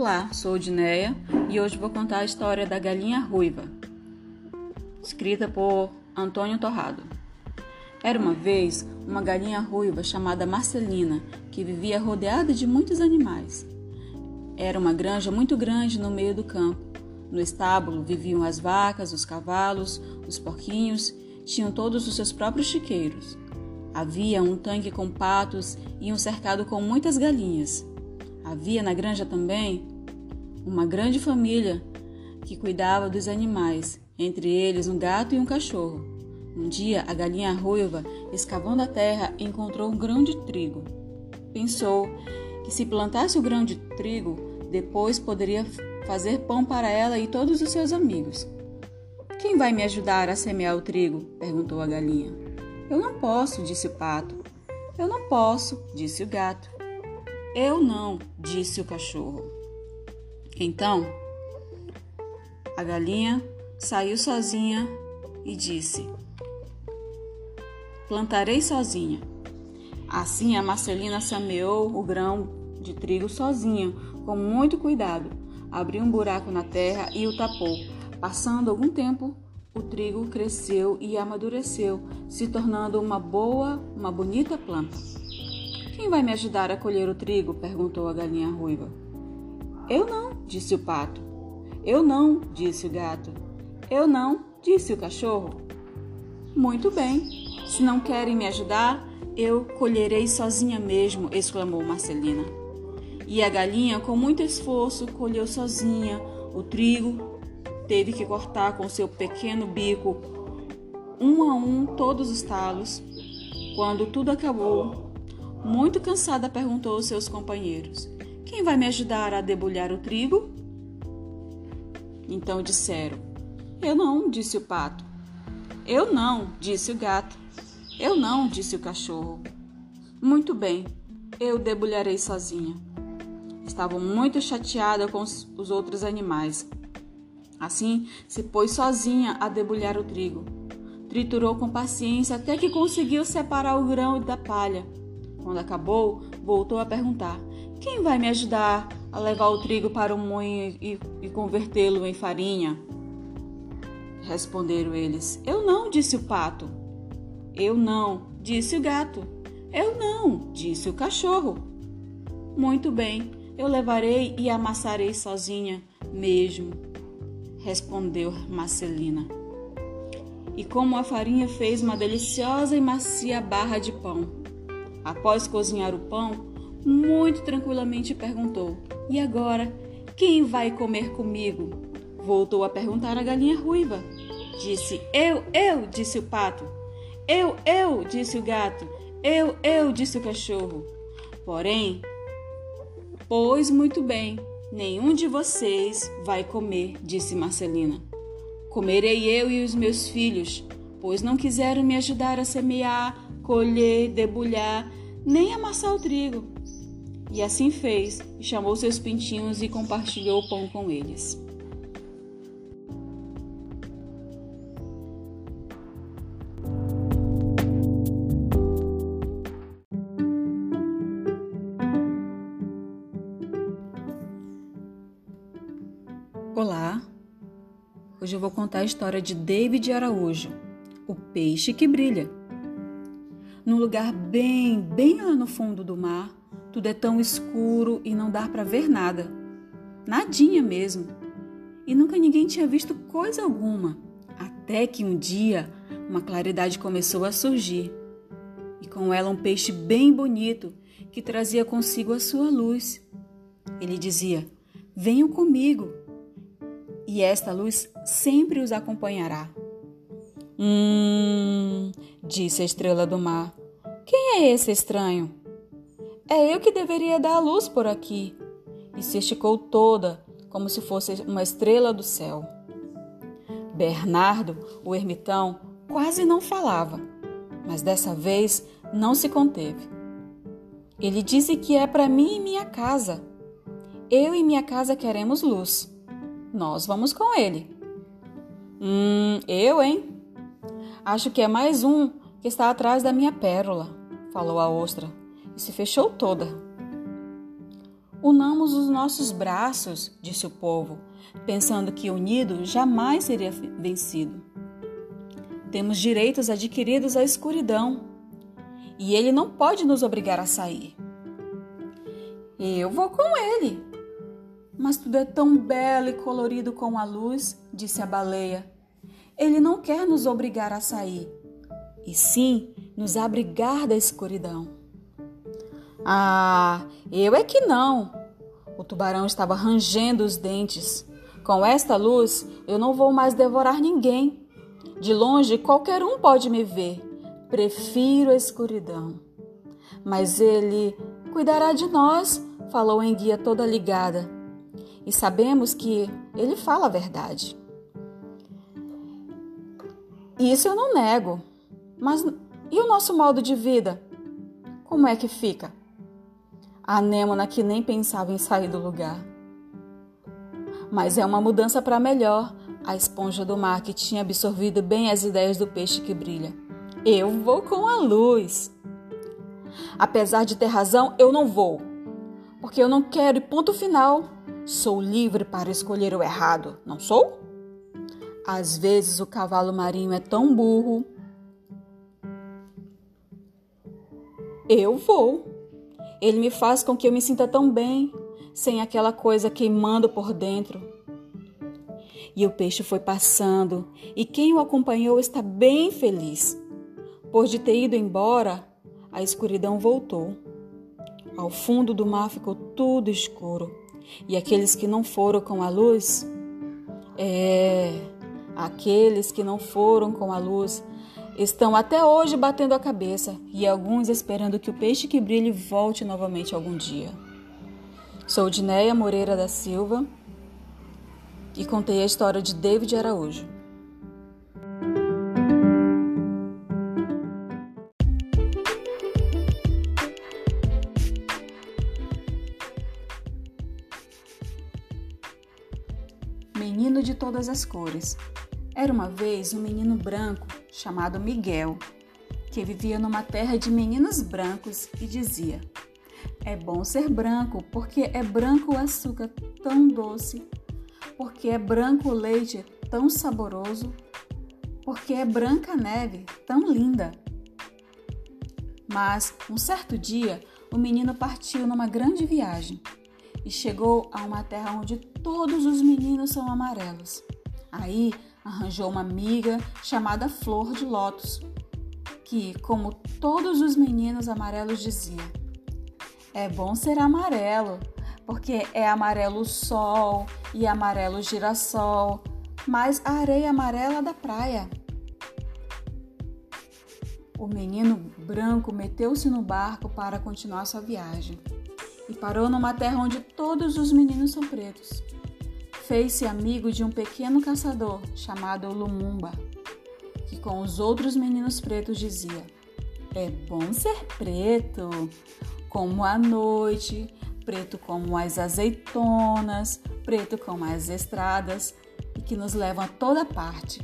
Olá, sou Dineia e hoje vou contar a história da galinha ruiva, escrita por Antônio Torrado. Era uma vez uma galinha ruiva chamada Marcelina que vivia rodeada de muitos animais. Era uma granja muito grande no meio do campo. No estábulo viviam as vacas, os cavalos, os porquinhos, tinham todos os seus próprios chiqueiros. Havia um tanque com patos e um cercado com muitas galinhas. Havia na granja também uma grande família que cuidava dos animais, entre eles um gato e um cachorro. Um dia, a galinha ruiva, escavando a terra, encontrou um grão de trigo. Pensou que se plantasse o grão de trigo, depois poderia fazer pão para ela e todos os seus amigos. Quem vai me ajudar a semear o trigo? perguntou a galinha. Eu não posso, disse o pato. Eu não posso, disse o gato. Eu não, disse o cachorro. Então, a galinha saiu sozinha e disse: Plantarei sozinha. Assim a Marcelina semeou o grão de trigo sozinha, com muito cuidado. Abriu um buraco na terra e o tapou. Passando algum tempo, o trigo cresceu e amadureceu, se tornando uma boa, uma bonita planta. Quem vai me ajudar a colher o trigo? perguntou a galinha ruiva. Eu não, disse o pato. Eu não, disse o gato. Eu não, disse o cachorro. Muito bem, se não querem me ajudar, eu colherei sozinha mesmo, exclamou Marcelina. E a galinha, com muito esforço, colheu sozinha o trigo. Teve que cortar com seu pequeno bico, um a um, todos os talos. Quando tudo acabou, muito cansada, perguntou aos seus companheiros: Quem vai me ajudar a debulhar o trigo? Então disseram: Eu não, disse o pato. Eu não, disse o gato. Eu não, disse o cachorro. Muito bem, eu debulharei sozinha. Estavam muito chateada com os outros animais. Assim, se pôs sozinha a debulhar o trigo. Triturou com paciência até que conseguiu separar o grão da palha. Quando acabou, voltou a perguntar: Quem vai me ajudar a levar o trigo para o moinho e, e convertê-lo em farinha? Responderam eles: Eu não, disse o pato. Eu não, disse o gato. Eu não, disse o cachorro. Muito bem, eu levarei e amassarei sozinha mesmo, respondeu Marcelina. E como a farinha fez uma deliciosa e macia barra de pão. Após cozinhar o pão, muito tranquilamente perguntou: E agora, quem vai comer comigo? Voltou a perguntar a galinha ruiva. Disse: Eu, eu, disse o pato. Eu, eu, disse o gato. Eu, eu, disse o cachorro. Porém, pois muito bem, nenhum de vocês vai comer, disse Marcelina. Comerei eu e os meus filhos, pois não quiseram me ajudar a semear, colher, debulhar nem amassar o trigo. E assim fez, chamou seus pintinhos e compartilhou o pão com eles. Olá! Hoje eu vou contar a história de David Araújo, o peixe que brilha num lugar bem, bem lá no fundo do mar. Tudo é tão escuro e não dá para ver nada. Nadinha mesmo. E nunca ninguém tinha visto coisa alguma. Até que um dia uma claridade começou a surgir. E com ela um peixe bem bonito que trazia consigo a sua luz. Ele dizia: Venham comigo. E esta luz sempre os acompanhará. Hum, disse a estrela do mar. Quem é esse estranho? É eu que deveria dar a luz por aqui. E se esticou toda, como se fosse uma estrela do céu. Bernardo, o ermitão, quase não falava, mas dessa vez não se conteve. Ele disse que é para mim e minha casa. Eu e minha casa queremos luz. Nós vamos com ele. Hum, eu, hein? Acho que é mais um que está atrás da minha pérola, falou a ostra, e se fechou toda. Unamos os nossos braços, disse o povo, pensando que unido jamais seria vencido. Temos direitos adquiridos à escuridão e ele não pode nos obrigar a sair. Eu vou com ele. Mas tudo é tão belo e colorido com a luz, disse a baleia. Ele não quer nos obrigar a sair, e sim nos abrigar da escuridão. Ah, eu é que não. O tubarão estava rangendo os dentes. Com esta luz, eu não vou mais devorar ninguém. De longe, qualquer um pode me ver. Prefiro a escuridão. Mas ele cuidará de nós, falou em guia toda ligada. E sabemos que ele fala a verdade. Isso eu não nego. Mas e o nosso modo de vida? Como é que fica? A anêmona que nem pensava em sair do lugar. Mas é uma mudança para melhor. A esponja do mar que tinha absorvido bem as ideias do peixe que brilha. Eu vou com a luz. Apesar de ter razão, eu não vou. Porque eu não quero e ponto final. Sou livre para escolher o errado, não sou? Às vezes o cavalo marinho é tão burro. Eu vou. Ele me faz com que eu me sinta tão bem, sem aquela coisa queimando por dentro. E o peixe foi passando, e quem o acompanhou está bem feliz. Por de ter ido embora, a escuridão voltou. Ao fundo do mar ficou tudo escuro. E aqueles que não foram com a luz, é, aqueles que não foram com a luz Estão até hoje batendo a cabeça e alguns esperando que o peixe que brilhe volte novamente algum dia. Sou Dinéia Moreira da Silva e contei a história de David Araújo. Menino de todas as cores. Era uma vez um menino branco chamado Miguel, que vivia numa terra de meninos brancos e dizia: É bom ser branco, porque é branco o açúcar tão doce, porque é branco o leite tão saboroso, porque é branca a neve tão linda. Mas, um certo dia, o menino partiu numa grande viagem e chegou a uma terra onde todos os meninos são amarelos. Aí arranjou uma amiga chamada Flor de Lótus, que, como todos os meninos amarelos dizia, é bom ser amarelo, porque é amarelo o sol e amarelo o girassol, mas a areia amarela da praia. O menino branco meteu-se no barco para continuar sua viagem e parou numa terra onde todos os meninos são pretos fez-se amigo de um pequeno caçador chamado Lumumba, que com os outros meninos pretos dizia: É bom ser preto, como a noite, preto como as azeitonas, preto como as estradas e que nos levam a toda parte.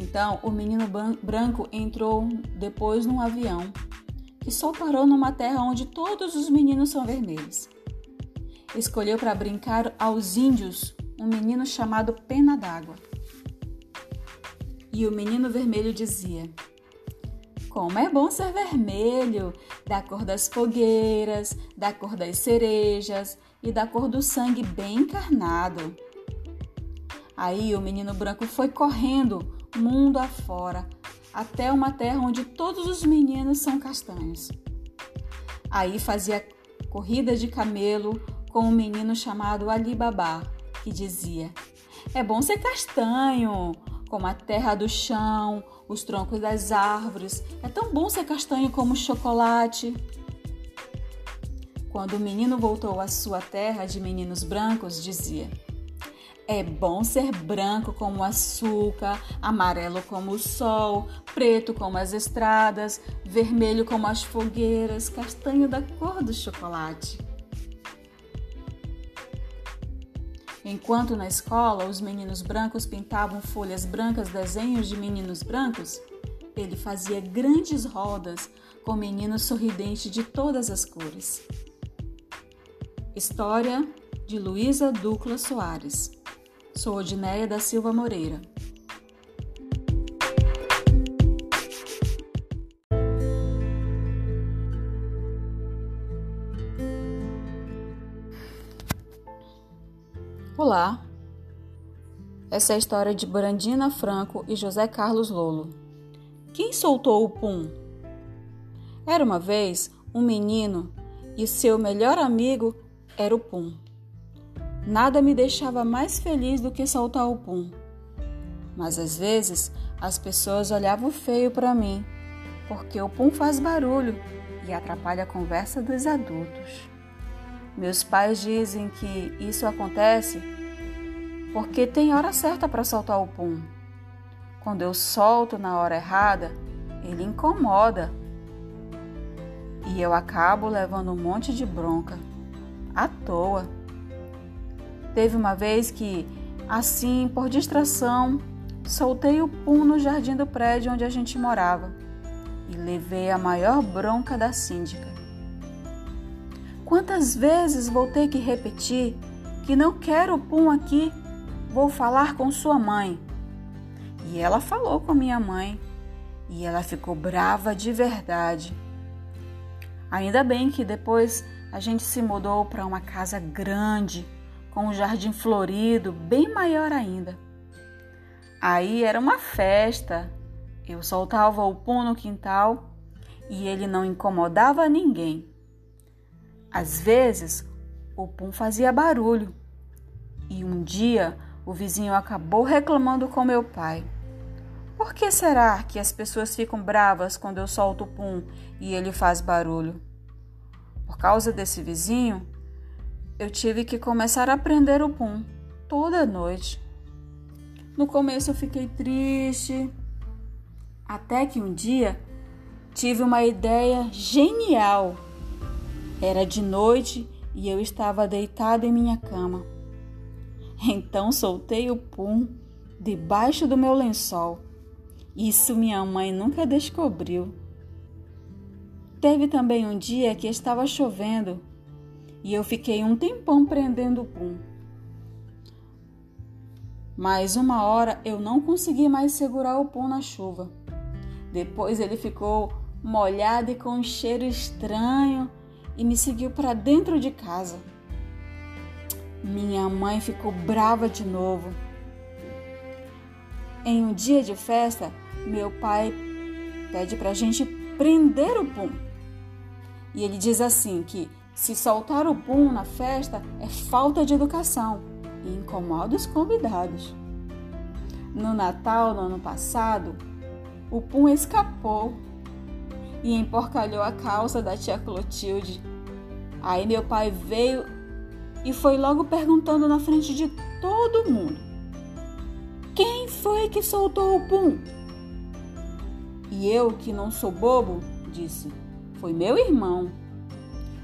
Então, o menino branco entrou depois num avião que só parou numa terra onde todos os meninos são vermelhos escolheu para brincar aos índios um menino chamado Pena d'Água. E o menino vermelho dizia: Como é bom ser vermelho, da cor das fogueiras, da cor das cerejas e da cor do sangue bem encarnado. Aí o menino branco foi correndo mundo afora, até uma terra onde todos os meninos são castanhos. Aí fazia corrida de camelo com um menino chamado Ali Babá, que dizia: É bom ser castanho, como a terra do chão, os troncos das árvores. É tão bom ser castanho como chocolate. Quando o menino voltou à sua terra de meninos brancos, dizia: É bom ser branco como açúcar, amarelo como o sol, preto como as estradas, vermelho como as fogueiras, castanho da cor do chocolate. Enquanto na escola os meninos brancos pintavam folhas brancas desenhos de meninos brancos, ele fazia grandes rodas com meninos sorridentes de todas as cores. História de Luísa Ducla Soares. Sou Odineia da Silva Moreira. Olá, essa é a história de Brandina Franco e José Carlos Lolo. Quem soltou o pum? Era uma vez um menino e seu melhor amigo era o pum. Nada me deixava mais feliz do que soltar o pum. Mas às vezes as pessoas olhavam feio para mim, porque o pum faz barulho e atrapalha a conversa dos adultos. Meus pais dizem que isso acontece porque tem hora certa para soltar o pum. Quando eu solto na hora errada, ele incomoda e eu acabo levando um monte de bronca à toa. Teve uma vez que, assim, por distração, soltei o pum no jardim do prédio onde a gente morava e levei a maior bronca da síndica. Quantas vezes vou ter que repetir que não quero o pum aqui, vou falar com sua mãe. E ela falou com minha mãe e ela ficou brava de verdade. Ainda bem que depois a gente se mudou para uma casa grande, com um jardim florido, bem maior ainda. Aí era uma festa. Eu soltava o pum no quintal e ele não incomodava ninguém. Às vezes, o pum fazia barulho. E um dia, o vizinho acabou reclamando com meu pai. Por que será que as pessoas ficam bravas quando eu solto o pum e ele faz barulho? Por causa desse vizinho, eu tive que começar a aprender o pum toda noite. No começo eu fiquei triste, até que um dia tive uma ideia genial. Era de noite e eu estava deitada em minha cama. Então soltei o pum debaixo do meu lençol. Isso minha mãe nunca descobriu. Teve também um dia que estava chovendo e eu fiquei um tempão prendendo o pum. Mas uma hora eu não consegui mais segurar o pum na chuva. Depois ele ficou molhado e com um cheiro estranho e me seguiu para dentro de casa. Minha mãe ficou brava de novo. Em um dia de festa, meu pai pede para a gente prender o pum. E ele diz assim que se soltar o pum na festa é falta de educação e incomoda os convidados. No Natal, no ano passado, o pum escapou e emporcalhou a calça da tia Clotilde. Aí meu pai veio e foi logo perguntando na frente de todo mundo: Quem foi que soltou o pum? E eu, que não sou bobo, disse: foi meu irmão.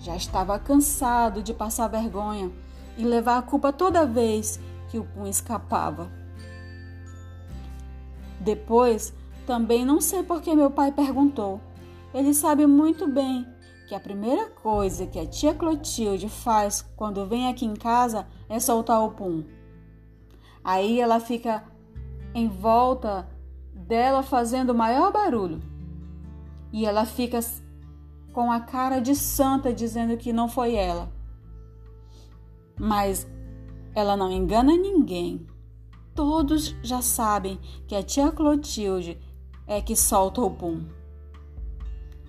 Já estava cansado de passar vergonha e levar a culpa toda vez que o pum escapava. Depois, também não sei por que meu pai perguntou. Ele sabe muito bem que a primeira coisa que a tia Clotilde faz quando vem aqui em casa é soltar o pum. Aí ela fica em volta dela fazendo o maior barulho. E ela fica com a cara de santa dizendo que não foi ela. Mas ela não engana ninguém. Todos já sabem que a tia Clotilde é que solta o pum.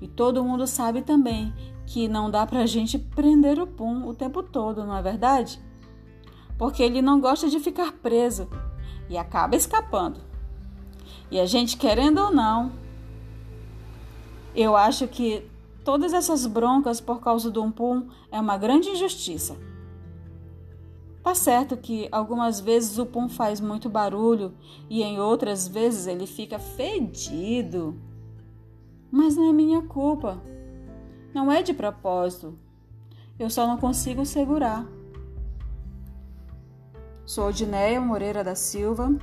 E todo mundo sabe também que não dá pra gente prender o pum o tempo todo, não é verdade? Porque ele não gosta de ficar preso e acaba escapando. E a gente, querendo ou não, eu acho que Todas essas broncas por causa do umpum é uma grande injustiça. Tá certo que algumas vezes o pum faz muito barulho e em outras vezes ele fica fedido. Mas não é minha culpa. Não é de propósito. Eu só não consigo segurar. Sou Odineia Moreira da Silva,